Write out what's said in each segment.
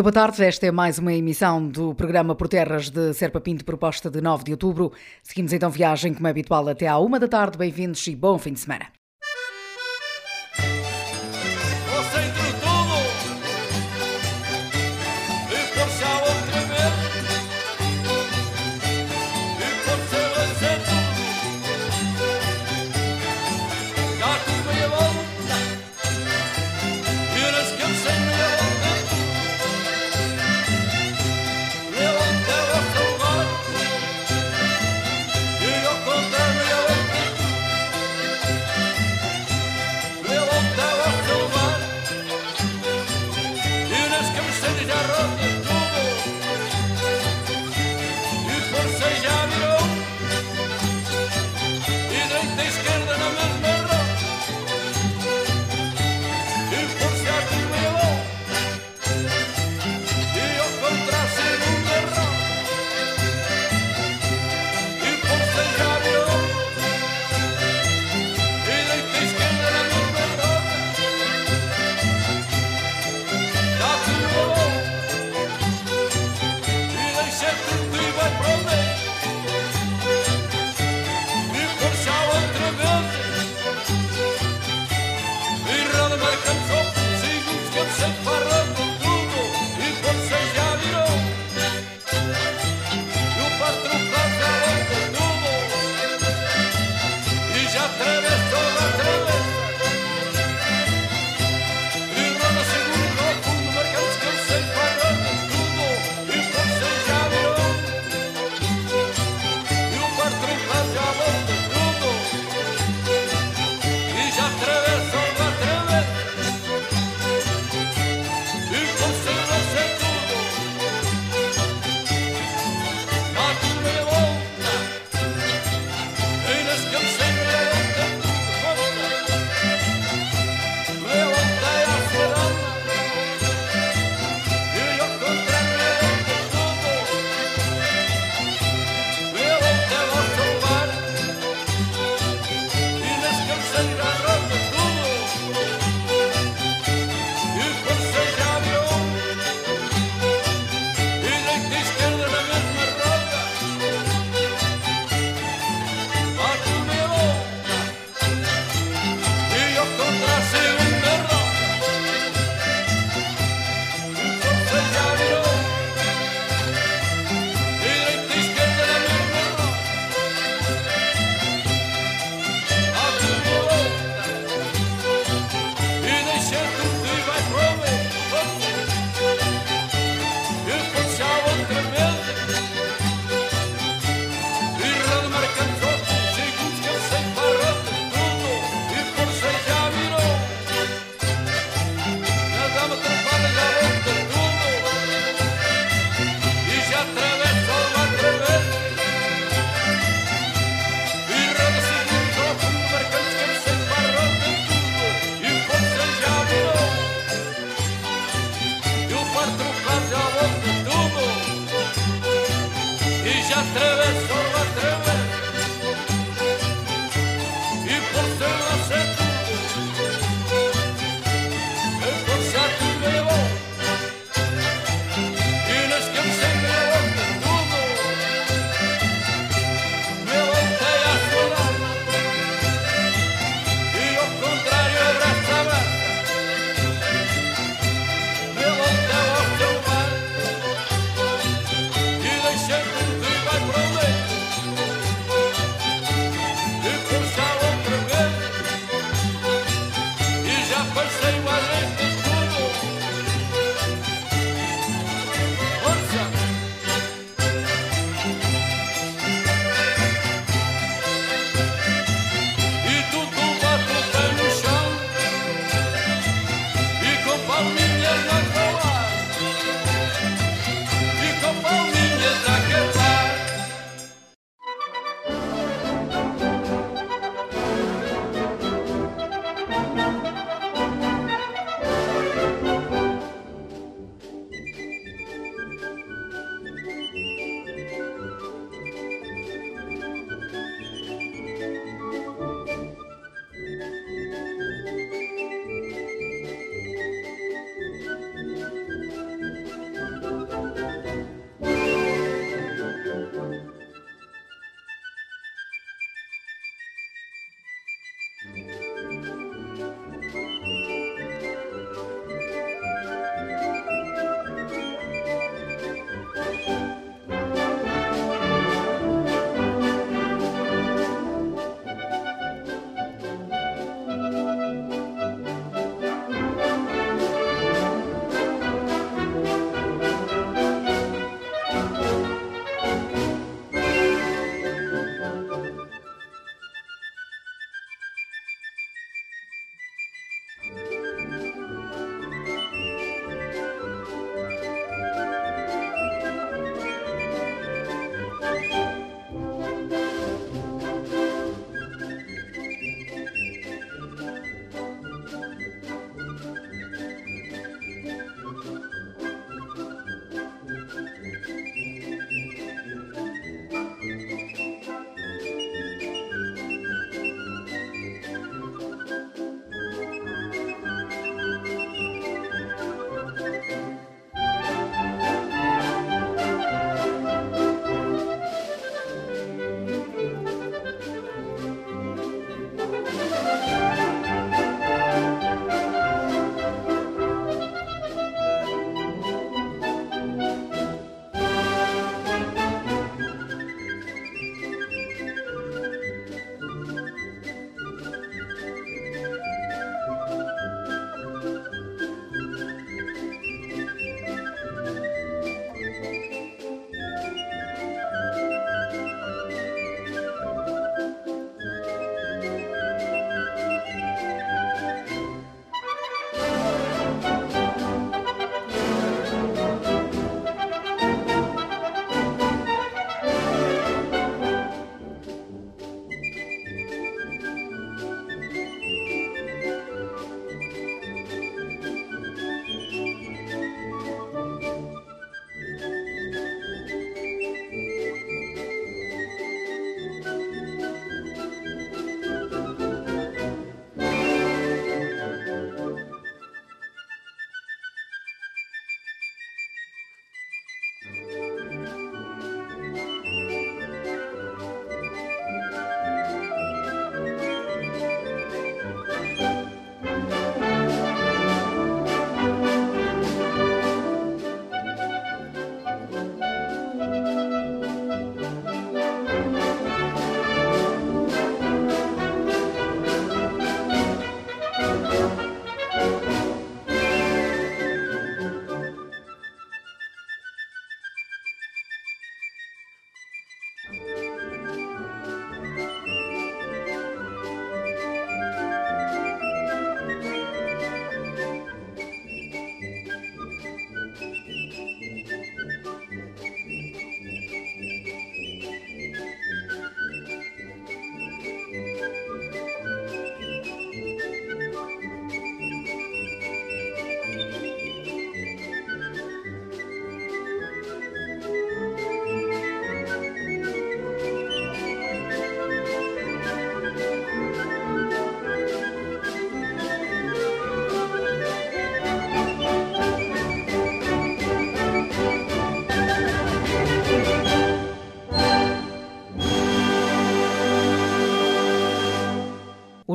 Boa tarde, esta é mais uma emissão do programa Por Terras de Serpa Pinto, proposta de 9 de outubro. Seguimos então viagem, como é habitual, até à uma da tarde. Bem-vindos e bom fim de semana.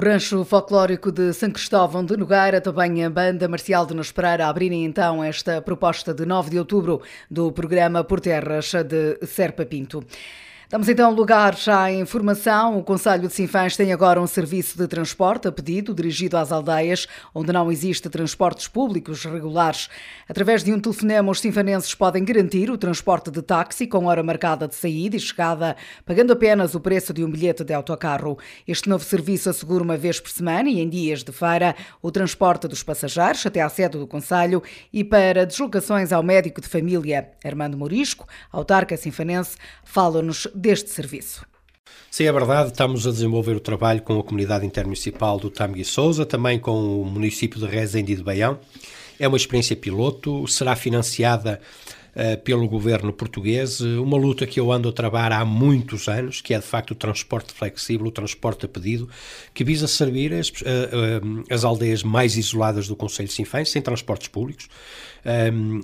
Rancho Folclórico de São Cristóvão de Nogueira, também a Banda Marcial de Nos Pereira, abrirem então esta proposta de 9 de outubro do programa Por Terras de Serpa Pinto. Damos então lugar já à informação. O Conselho de Sinfãs tem agora um serviço de transporte a pedido dirigido às aldeias onde não existe transportes públicos regulares. Através de um telefonema, os sinfanenses podem garantir o transporte de táxi com hora marcada de saída e chegada, pagando apenas o preço de um bilhete de autocarro. Este novo serviço assegura uma vez por semana e em dias de feira o transporte dos passageiros até à sede do Conselho e para deslocações ao médico de família. Armando Morisco, autarca sinfanense, fala-nos deste serviço. Sim, é verdade, estamos a desenvolver o trabalho com a comunidade intermunicipal do Tamgui Souza, também com o município de Rezende de Baião. É uma experiência piloto, será financiada uh, pelo governo português, uma luta que eu ando a trabalhar há muitos anos, que é de facto o transporte flexível, o transporte a pedido, que visa servir as, uh, uh, as aldeias mais isoladas do Conselho de Sinfãs, sem transportes públicos,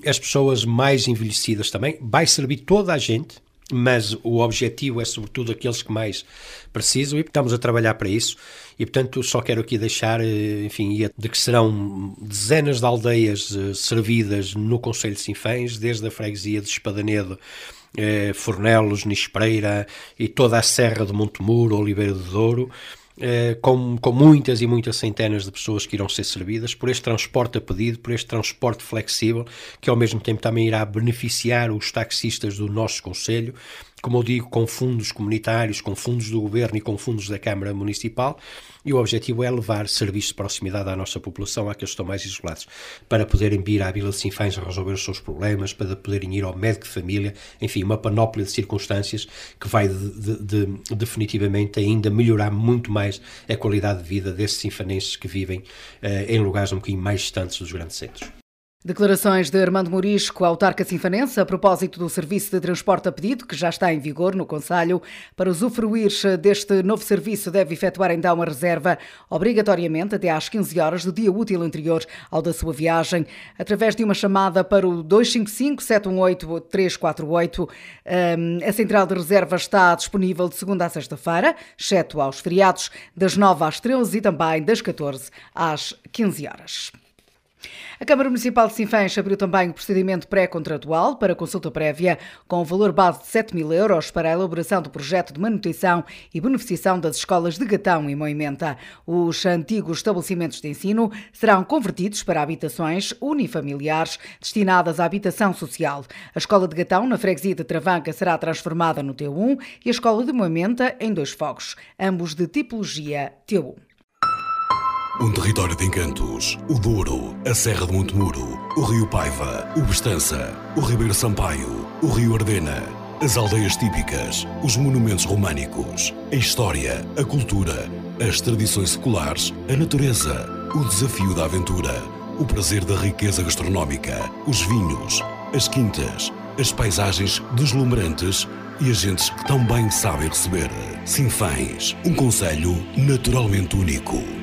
as pessoas mais envelhecidas também, vai servir toda a gente, mas o objetivo é sobretudo aqueles que mais precisam e estamos a trabalhar para isso. E portanto só quero aqui deixar eh, enfim de que serão dezenas de aldeias eh, servidas no Conselho de Sinfãs desde a freguesia de Espadanedo eh, Fornelos, Nispreira e toda a Serra de Montemuro, Oliveira de Douro eh, com, com muitas e muitas centenas de pessoas que irão ser servidas por este transporte a pedido, por este transporte flexível, que ao mesmo tempo também irá beneficiar os taxistas do nosso Conselho, como eu digo, com fundos comunitários, com fundos do Governo e com fundos da Câmara Municipal, e o objetivo é levar serviços de proximidade à nossa população, àqueles que estão mais isolados, para poderem vir à Vila de Sinfãs a resolver os seus problemas, para poderem ir ao médico de família, enfim, uma panóplia de circunstâncias que vai de, de, de, definitivamente ainda melhorar muito mais a qualidade de vida desses sinfanenses que vivem uh, em lugares um bocadinho mais distantes dos grandes centros. Declarações de Armando Morisco, autarca sinfanense, a propósito do serviço de transporte a pedido, que já está em vigor no Conselho. Para usufruir deste novo serviço, deve efetuar então uma reserva, obrigatoriamente até às 15 horas do dia útil anterior ao da sua viagem, através de uma chamada para o 255-718-348. Hum, a central de reserva está disponível de segunda a sexta-feira, exceto aos feriados, das 9 às 13 e também das 14 às 15 horas. A Câmara Municipal de Sinfãs abriu também o procedimento pré-contratual para consulta prévia com o valor base de 7 mil euros para a elaboração do projeto de manutenção e beneficiação das escolas de Gatão e Moimenta. Os antigos estabelecimentos de ensino serão convertidos para habitações unifamiliares destinadas à habitação social. A escola de Gatão, na freguesia de Travanca, será transformada no T1 e a escola de Moimenta em dois fogos, ambos de tipologia T1. Um território de encantos. O Douro, a Serra de Montemuro, o Rio Paiva, o Bestança, o Ribeiro Sampaio, o Rio Ardena, as aldeias típicas, os monumentos românicos, a história, a cultura, as tradições seculares, a natureza, o desafio da aventura, o prazer da riqueza gastronómica, os vinhos, as quintas, as paisagens deslumbrantes e as gentes que tão bem sabem receber. Sinfãs, um conselho naturalmente único.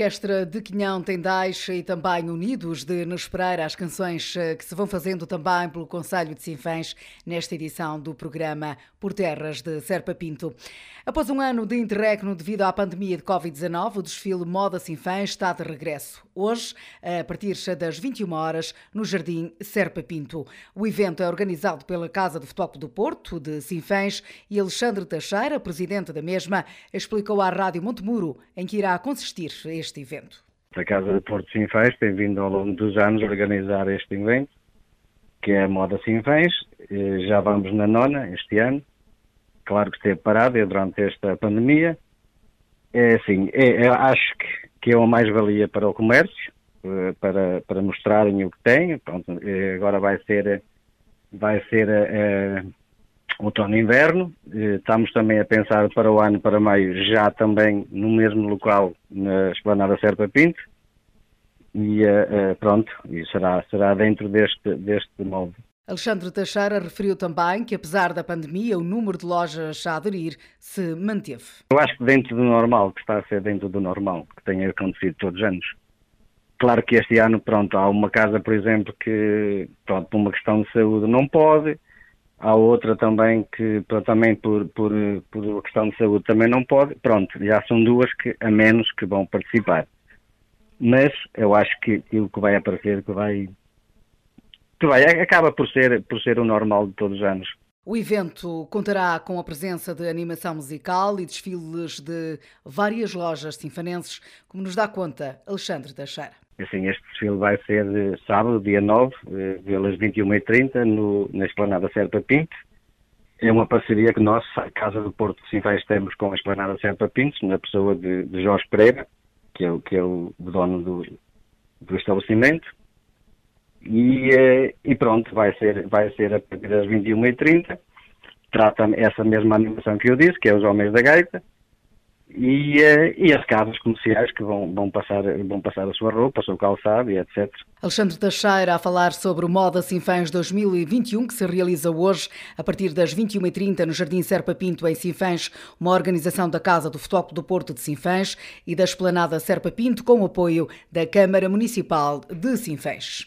Orquestra de Quinhão Tendais e também Unidos de Nespereira, as canções eh, que se vão fazendo também pelo Conselho de Sinfãs nesta edição do programa Por Terras de Serpa Pinto. Após um ano de interregno devido à pandemia de Covid-19, o desfile Moda Sinfãs está de regresso. Hoje, a partir das 21 horas, no Jardim Serpa Pinto. O evento é organizado pela Casa de Futebol do Porto, de Sinfãs, e Alexandre Teixeira, presidente da mesma, explicou à Rádio Montemuro em que irá consistir este evento. A Casa de Porto Sinfãs tem vindo ao longo dos anos a organizar este evento, que é a Moda Sinfãs. Já vamos na nona este ano claro que esteve parado é durante esta pandemia. É assim, é, acho que, que é uma mais-valia para o comércio, eh, para, para mostrarem o que têm. Pronto, eh, agora vai ser, vai ser é, outono e inverno. Estamos também a pensar para o ano, para maio, já também no mesmo local, na Esplanada Serpa Pinto. E pronto, e será, será dentro deste, deste novo Alexandre Teixeira referiu também que, apesar da pandemia, o número de lojas a aderir se manteve. Eu acho que dentro do normal, que está a ser dentro do normal, que tem acontecido todos os anos. Claro que este ano, pronto, há uma casa, por exemplo, que, pronto, por uma questão de saúde não pode, há outra também que, também por, por, por questão de saúde também não pode, pronto, já são duas que, a menos que vão participar. Mas eu acho que aquilo que vai aparecer, que vai vai, acaba por ser, por ser o normal de todos os anos. O evento contará com a presença de animação musical e desfiles de várias lojas sinfanenses, como nos dá conta Alexandre Teixeira. Assim, este desfile vai ser sábado, dia 9, eh, pelas 21h30, no, na Esplanada Serpa Pinto. É uma parceria que nós, a Casa do Porto de Sinfãs, temos com a Esplanada Serpa Pinto, na pessoa de, de Jorge Pereira, que é, que é o dono do, do estabelecimento. E, eh, e pronto, vai ser, vai ser a partir das 21h30. Trata essa mesma animação que eu disse, que é os Homens da Gaita, e, uh, e as casas comerciais que vão, vão, passar, vão passar a sua roupa, o seu calçado e etc. Alexandre Teixeira a falar sobre o Moda Sinfãs 2021 que se realiza hoje a partir das 21h30 no Jardim Serpa Pinto em Sinfãs, uma organização da Casa do Futebol do Porto de Sinfãs e da Esplanada Serpa Pinto com o apoio da Câmara Municipal de Sinfãs.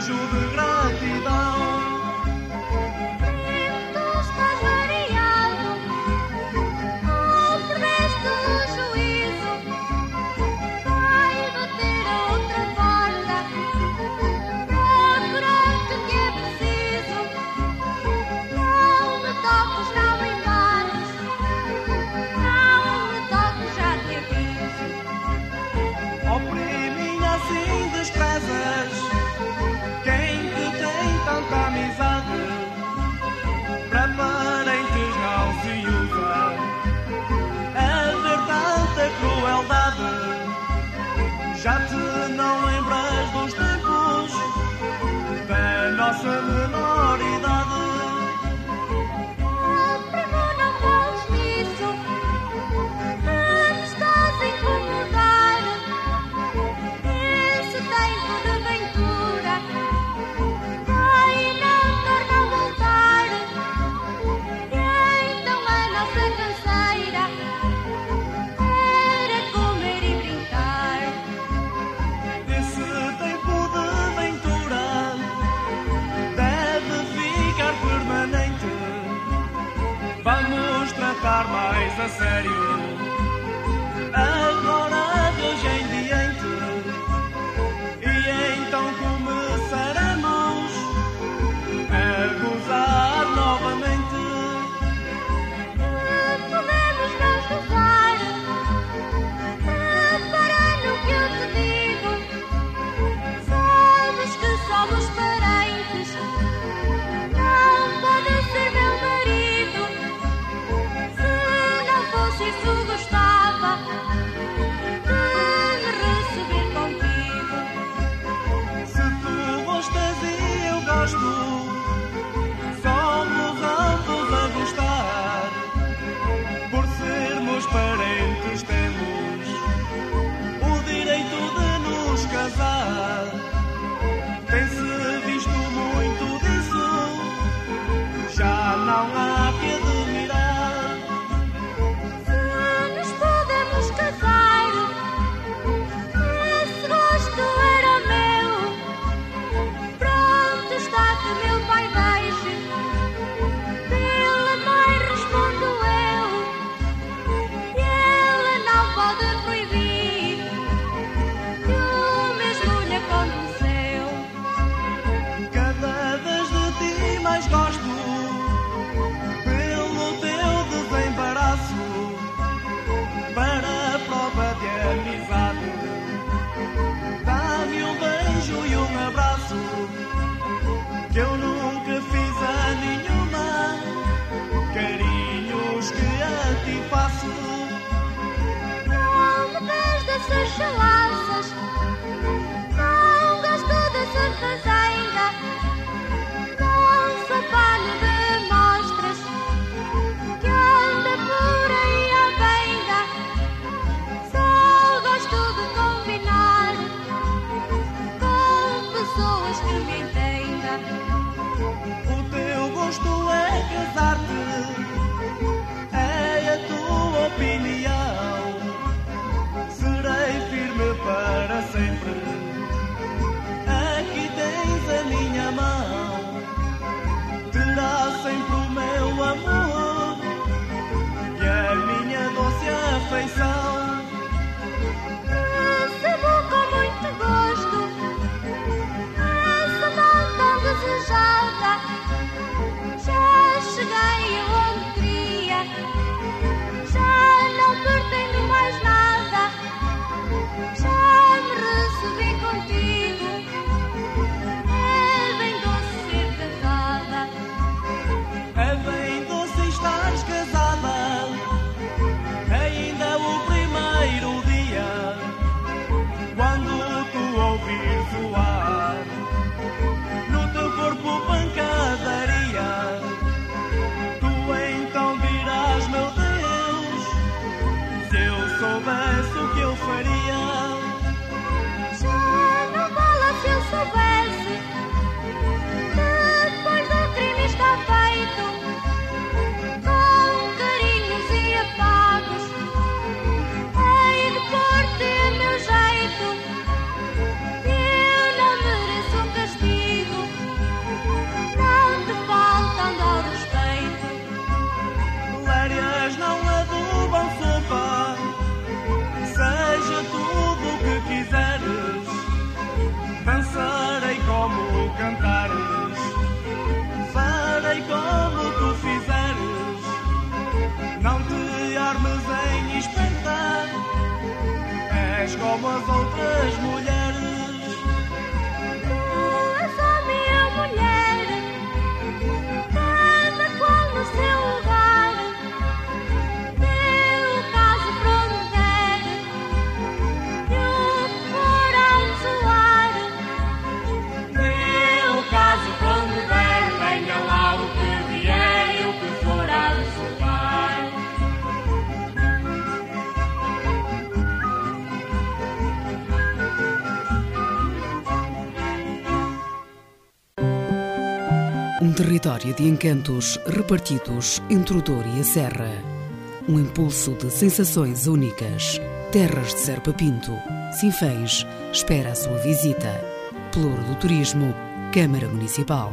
jour Başımın sério opinião. Serei firme para sempre. Aqui tens a minha mão. Terás sempre o meu amor e a minha doce afeição. Desejada, já cheguei hoje. sweet. Como as outras mulheres. Um território de encantos repartidos entre o Douro e a Serra. Um impulso de sensações únicas. Terras de Serpa Pinto. Sinfãs espera a sua visita. Pelouro do Turismo, Câmara Municipal.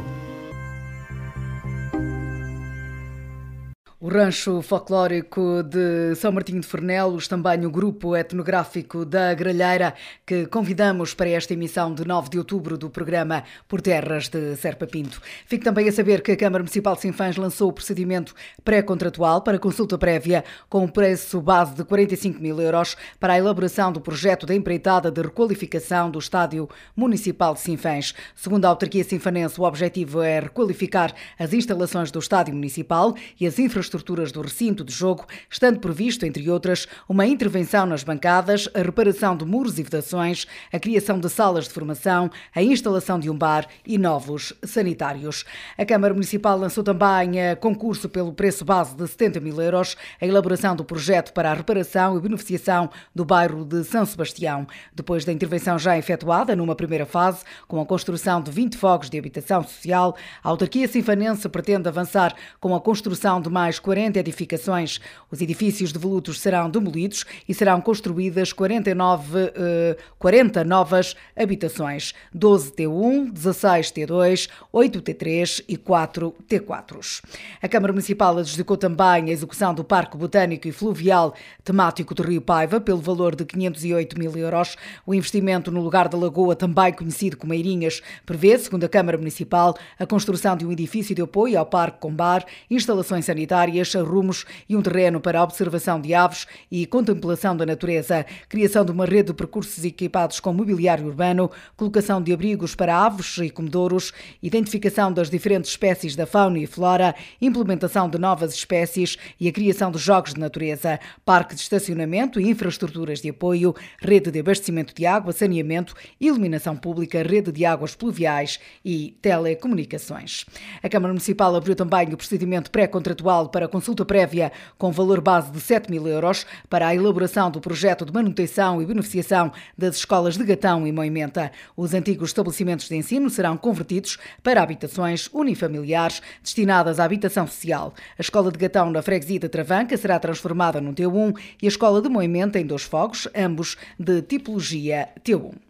O Rancho Folclórico de São Martinho de Fornelos, também o Grupo Etnográfico da Gralheira, que convidamos para esta emissão de 9 de outubro do programa Por Terras de Serpa Pinto. Fique também a saber que a Câmara Municipal de Sinfãs lançou o procedimento pré-contratual para consulta prévia com um preço base de 45 mil euros para a elaboração do projeto da empreitada de requalificação do Estádio Municipal de Sinfãs. Segundo a autarquia sinfanense, o objetivo é requalificar as instalações do Estádio Municipal e as infraestruturas do recinto de jogo, estando previsto, entre outras, uma intervenção nas bancadas, a reparação de muros e vedações, a criação de salas de formação, a instalação de um bar e novos sanitários. A Câmara Municipal lançou também a concurso pelo preço base de 70 mil euros a elaboração do projeto para a reparação e beneficiação do bairro de São Sebastião. Depois da intervenção já efetuada numa primeira fase, com a construção de 20 fogos de habitação social, a autarquia sinfanense pretende avançar com a construção de mais 40 edificações. Os edifícios devolutos serão demolidos e serão construídas 49, eh, 40 novas habitações, 12 T1, 16 T2, 8 T3 e 4 T4. A Câmara Municipal adjudicou também a execução do Parque Botânico e Fluvial temático do Rio Paiva pelo valor de 508 mil euros. O investimento no lugar da Lagoa, também conhecido como Eirinhas, prevê, segundo a Câmara Municipal, a construção de um edifício de apoio ao Parque com bar, instalações sanitárias, rumos e um terreno para observação de aves e contemplação da natureza, criação de uma rede de percursos equipados com mobiliário urbano, colocação de abrigos para aves e comedouros, identificação das diferentes espécies da fauna e flora, implementação de novas espécies e a criação de jogos de natureza, parque de estacionamento e infraestruturas de apoio, rede de abastecimento de água, saneamento, iluminação pública, rede de águas pluviais e telecomunicações. A Câmara Municipal abriu também o procedimento pré-contratual para consulta prévia com valor base de 7 mil euros para a elaboração do projeto de manutenção e beneficiação das escolas de Gatão e Moimenta. Os antigos estabelecimentos de ensino serão convertidos para habitações unifamiliares destinadas à habitação social. A escola de Gatão na freguesia de Travanca será transformada num T1 e a escola de Moimenta em dois fogos, ambos de tipologia T1.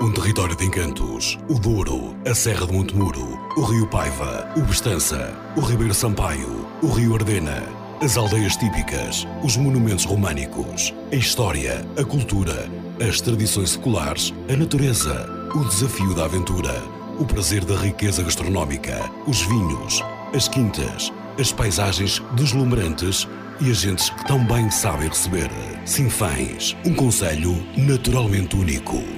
Um território de encantos. O Douro, a Serra de Montemuro, o Rio Paiva, o Bestança, o Ribeiro Sampaio, o Rio Ardena, as aldeias típicas, os monumentos românicos, a história, a cultura, as tradições seculares, a natureza, o desafio da aventura, o prazer da riqueza gastronómica, os vinhos, as quintas, as paisagens deslumbrantes e as gentes que tão bem sabem receber. Sinfãs, um conselho naturalmente único.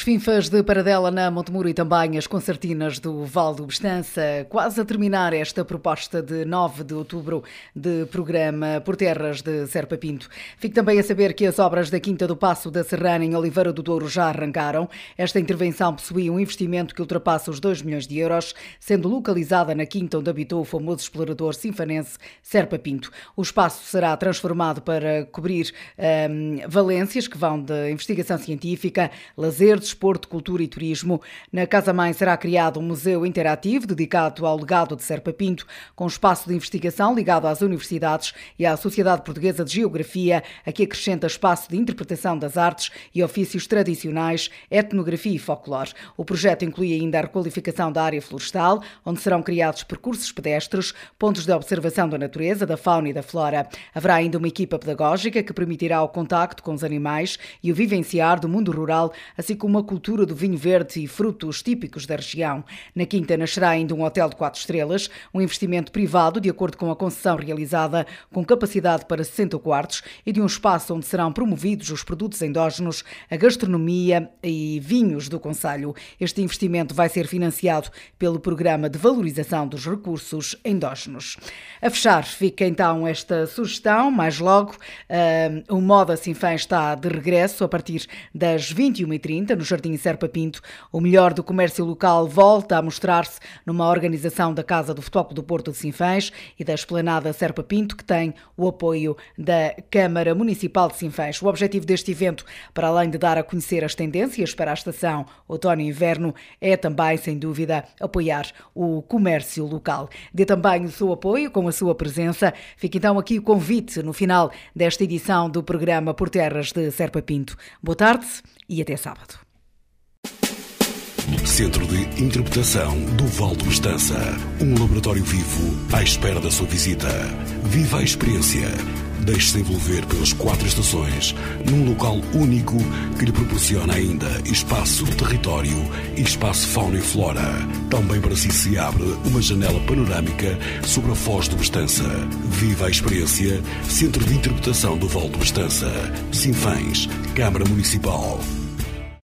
Os finfas de Paradela na Montemuro e também as concertinas do Val do Bestança, quase a terminar esta proposta de 9 de outubro de programa por terras de Serpa Pinto. Fique também a saber que as obras da Quinta do Passo da Serrana em Oliveira do Douro já arrancaram. Esta intervenção possui um investimento que ultrapassa os 2 milhões de euros, sendo localizada na quinta onde habitou o famoso explorador sinfanense Serpa Pinto. O espaço será transformado para cobrir hum, valências que vão de investigação científica, lazer, desporto, cultura e turismo. Na Casa Mãe será criado um museu interativo dedicado ao legado de Serpa Pinto, com espaço de investigação ligado às universidades e à Sociedade Portuguesa de Geografia, a que acrescenta espaço de interpretação das artes e ofícios tradicionais, etnografia e folclore. O projeto inclui ainda a requalificação da área florestal, onde serão criados percursos pedestres, pontos de observação da natureza, da fauna e da flora. Haverá ainda uma equipa pedagógica que permitirá o contacto com os animais e o vivenciar do mundo rural, assim como cultura do vinho verde e frutos típicos da região. Na Quinta nascerá ainda um hotel de quatro estrelas, um investimento privado de acordo com a concessão realizada, com capacidade para 60 quartos e de um espaço onde serão promovidos os produtos endógenos, a gastronomia e vinhos do Conselho. Este investimento vai ser financiado pelo Programa de Valorização dos Recursos Endógenos. A fechar fica então esta sugestão, mais logo, uh, o Moda Sinfã está de regresso a partir das 21h30 no Jardim Serpa Pinto. O melhor do comércio local volta a mostrar-se numa organização da Casa do Futebol do Porto de Sinfãs e da Esplanada Serpa Pinto, que tem o apoio da Câmara Municipal de Sinfãs. O objetivo deste evento, para além de dar a conhecer as tendências para a estação outono e inverno, é também, sem dúvida, apoiar o comércio local. Dê também o seu apoio com a sua presença. Fica então aqui o convite no final desta edição do programa Por Terras de Serpa Pinto. Boa tarde e até sábado. Centro de Interpretação do Val do. Um laboratório vivo à espera da sua visita. Viva a experiência. Deixe-se envolver pelas quatro estações, num local único que lhe proporciona ainda espaço, território e espaço fauna e flora. Também para si se abre uma janela panorâmica sobre a Foz do Bestança. Viva a experiência. Centro de Interpretação do Val do Bestança. Sinfãs, Câmara Municipal.